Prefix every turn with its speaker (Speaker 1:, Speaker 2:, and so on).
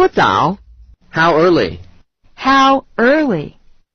Speaker 1: what thou?
Speaker 2: How early?
Speaker 1: How early?